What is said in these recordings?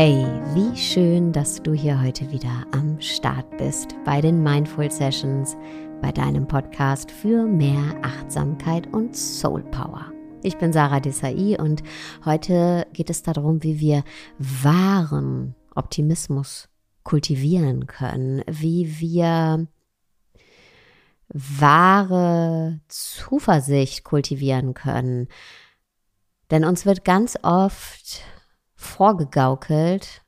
Hey, wie schön, dass du hier heute wieder am Start bist bei den Mindful Sessions, bei deinem Podcast für mehr Achtsamkeit und Soul Power. Ich bin Sarah Desai und heute geht es darum, wie wir wahren Optimismus kultivieren können, wie wir wahre Zuversicht kultivieren können. Denn uns wird ganz oft vorgegaukelt,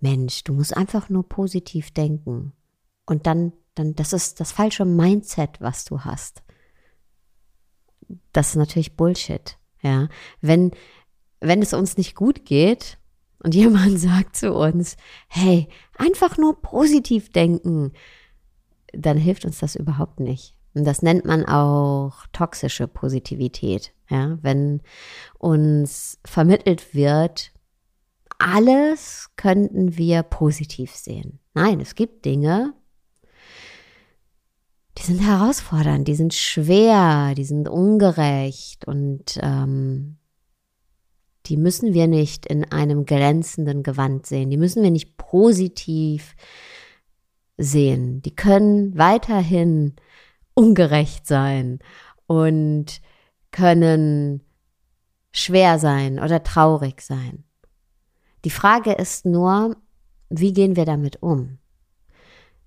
Mensch, du musst einfach nur positiv denken. Und dann, dann, das ist das falsche Mindset, was du hast. Das ist natürlich Bullshit. Ja, wenn, wenn es uns nicht gut geht und jemand sagt zu uns, hey, einfach nur positiv denken, dann hilft uns das überhaupt nicht. Und das nennt man auch toxische Positivität. Ja, wenn uns vermittelt wird, alles könnten wir positiv sehen. Nein, es gibt Dinge, die sind herausfordernd, die sind schwer, die sind ungerecht und ähm, die müssen wir nicht in einem glänzenden Gewand sehen, die müssen wir nicht positiv sehen. Die können weiterhin ungerecht sein und können schwer sein oder traurig sein. Die Frage ist nur, wie gehen wir damit um?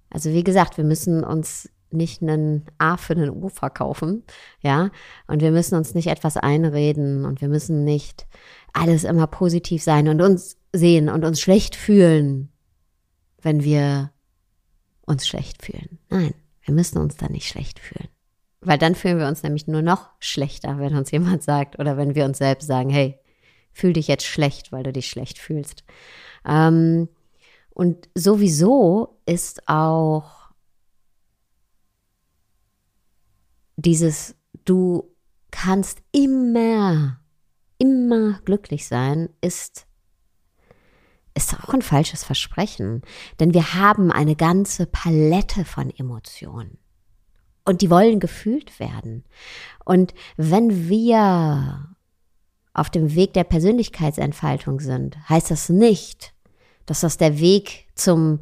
Also wie gesagt, wir müssen uns nicht einen A für einen U verkaufen, ja, und wir müssen uns nicht etwas einreden und wir müssen nicht alles immer positiv sein und uns sehen und uns schlecht fühlen, wenn wir uns schlecht fühlen. Nein, wir müssen uns da nicht schlecht fühlen. Weil dann fühlen wir uns nämlich nur noch schlechter, wenn uns jemand sagt oder wenn wir uns selbst sagen, hey, fühl dich jetzt schlecht, weil du dich schlecht fühlst. Ähm, und sowieso ist auch dieses, du kannst immer, immer glücklich sein, ist ist auch ein falsches Versprechen, denn wir haben eine ganze Palette von Emotionen und die wollen gefühlt werden. Und wenn wir auf dem Weg der Persönlichkeitsentfaltung sind, heißt das nicht, dass das der Weg zum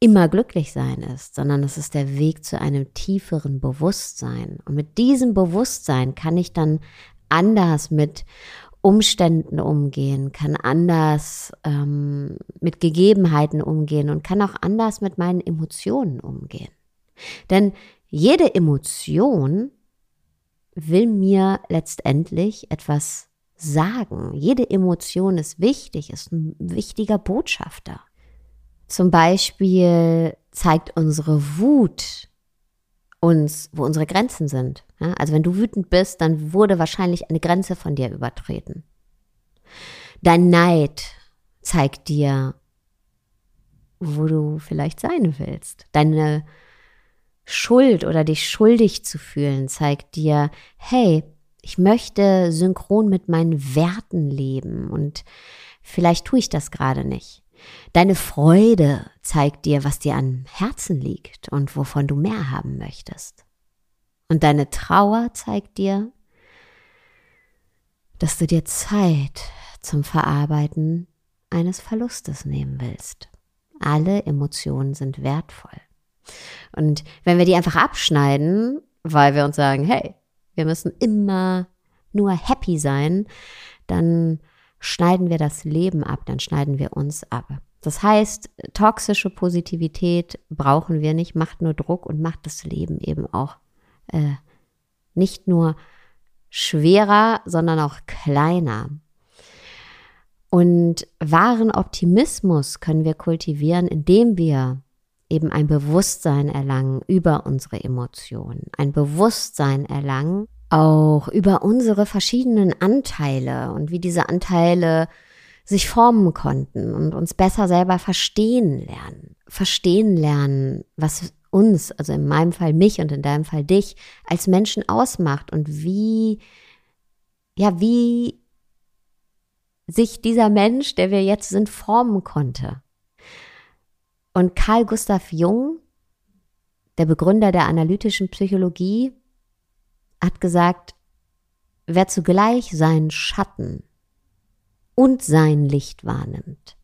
immer glücklich sein ist, sondern es ist der Weg zu einem tieferen Bewusstsein. Und mit diesem Bewusstsein kann ich dann anders mit Umständen umgehen, kann anders ähm, mit Gegebenheiten umgehen und kann auch anders mit meinen Emotionen umgehen. Denn jede Emotion will mir letztendlich etwas sagen. Jede Emotion ist wichtig, ist ein wichtiger Botschafter. Zum Beispiel zeigt unsere Wut uns, wo unsere Grenzen sind. Ja, also wenn du wütend bist, dann wurde wahrscheinlich eine Grenze von dir übertreten. Dein Neid zeigt dir, wo du vielleicht sein willst. Deine Schuld oder dich schuldig zu fühlen zeigt dir, hey, ich möchte synchron mit meinen Werten leben und vielleicht tue ich das gerade nicht. Deine Freude zeigt dir, was dir am Herzen liegt und wovon du mehr haben möchtest. Und deine Trauer zeigt dir, dass du dir Zeit zum Verarbeiten eines Verlustes nehmen willst. Alle Emotionen sind wertvoll. Und wenn wir die einfach abschneiden, weil wir uns sagen, hey, wir müssen immer nur happy sein, dann schneiden wir das Leben ab, dann schneiden wir uns ab. Das heißt, toxische Positivität brauchen wir nicht, macht nur Druck und macht das Leben eben auch äh, nicht nur schwerer, sondern auch kleiner. Und wahren Optimismus können wir kultivieren, indem wir eben ein Bewusstsein erlangen über unsere Emotionen, ein Bewusstsein erlangen auch über unsere verschiedenen Anteile und wie diese Anteile sich formen konnten und uns besser selber verstehen lernen. Verstehen lernen, was uns, also in meinem Fall mich und in deinem Fall dich, als Menschen ausmacht und wie, ja, wie sich dieser Mensch, der wir jetzt sind, formen konnte. Und Carl Gustav Jung, der Begründer der analytischen Psychologie, hat gesagt, wer zugleich seinen Schatten und sein Licht wahrnimmt,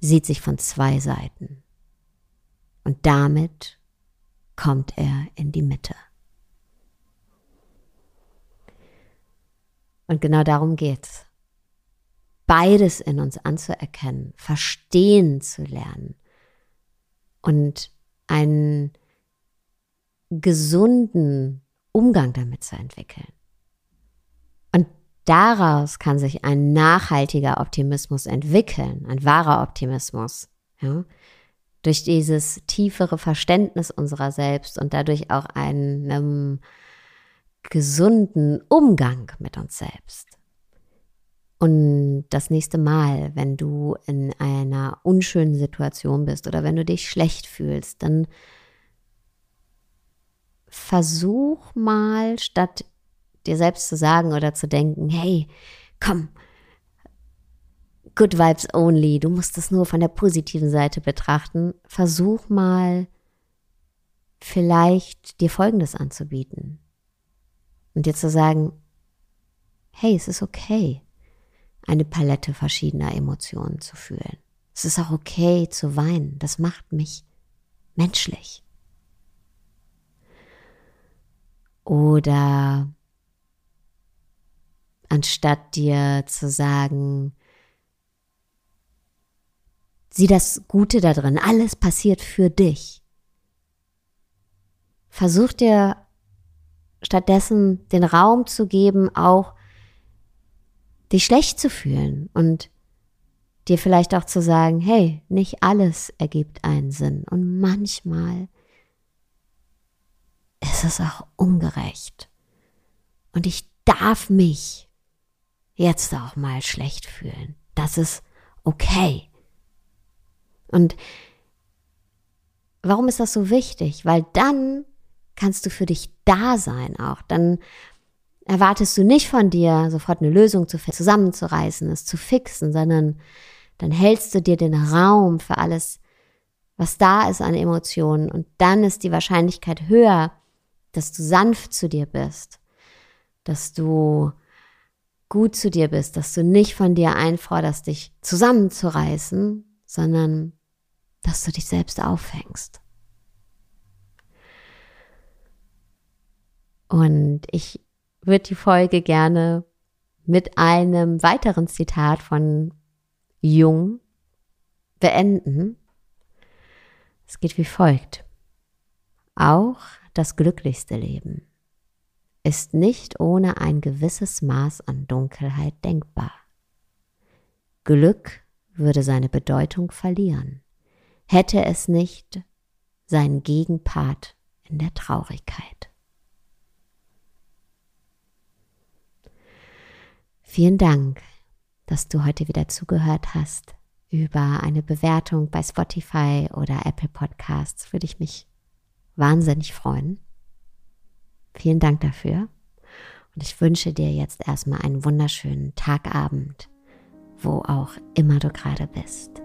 sieht sich von zwei Seiten. Und damit kommt er in die Mitte. Und genau darum geht's. Beides in uns anzuerkennen, verstehen zu lernen und einen gesunden Umgang damit zu entwickeln. Und daraus kann sich ein nachhaltiger Optimismus entwickeln, ein wahrer Optimismus. Ja? Durch dieses tiefere Verständnis unserer selbst und dadurch auch einen gesunden Umgang mit uns selbst. Und das nächste Mal, wenn du in einer unschönen Situation bist oder wenn du dich schlecht fühlst, dann versuch mal, statt dir selbst zu sagen oder zu denken, hey, komm, good vibes only, du musst es nur von der positiven Seite betrachten, versuch mal vielleicht dir Folgendes anzubieten. Und dir zu sagen, hey, es ist okay, eine Palette verschiedener Emotionen zu fühlen. Es ist auch okay zu weinen. Das macht mich menschlich. Oder anstatt dir zu sagen, sieh das Gute da drin, alles passiert für dich. Versuch dir stattdessen den Raum zu geben, auch dich schlecht zu fühlen und dir vielleicht auch zu sagen, hey, nicht alles ergibt einen Sinn und manchmal ist es auch ungerecht und ich darf mich jetzt auch mal schlecht fühlen. Das ist okay. Und warum ist das so wichtig? Weil dann kannst du für dich da sein auch. Dann erwartest du nicht von dir, sofort eine Lösung zu, zusammenzureißen, es zu fixen, sondern dann hältst du dir den Raum für alles, was da ist an Emotionen und dann ist die Wahrscheinlichkeit höher, dass du sanft zu dir bist, dass du gut zu dir bist, dass du nicht von dir einforderst, dich zusammenzureißen, sondern dass du dich selbst aufhängst. Und ich würde die Folge gerne mit einem weiteren Zitat von Jung beenden. Es geht wie folgt. Auch das glücklichste Leben ist nicht ohne ein gewisses Maß an Dunkelheit denkbar. Glück würde seine Bedeutung verlieren, hätte es nicht seinen Gegenpart in der Traurigkeit. Vielen Dank, dass du heute wieder zugehört hast. Über eine Bewertung bei Spotify oder Apple Podcasts würde ich mich wahnsinnig freuen. Vielen Dank dafür. Und ich wünsche dir jetzt erstmal einen wunderschönen Tagabend, wo auch immer du gerade bist.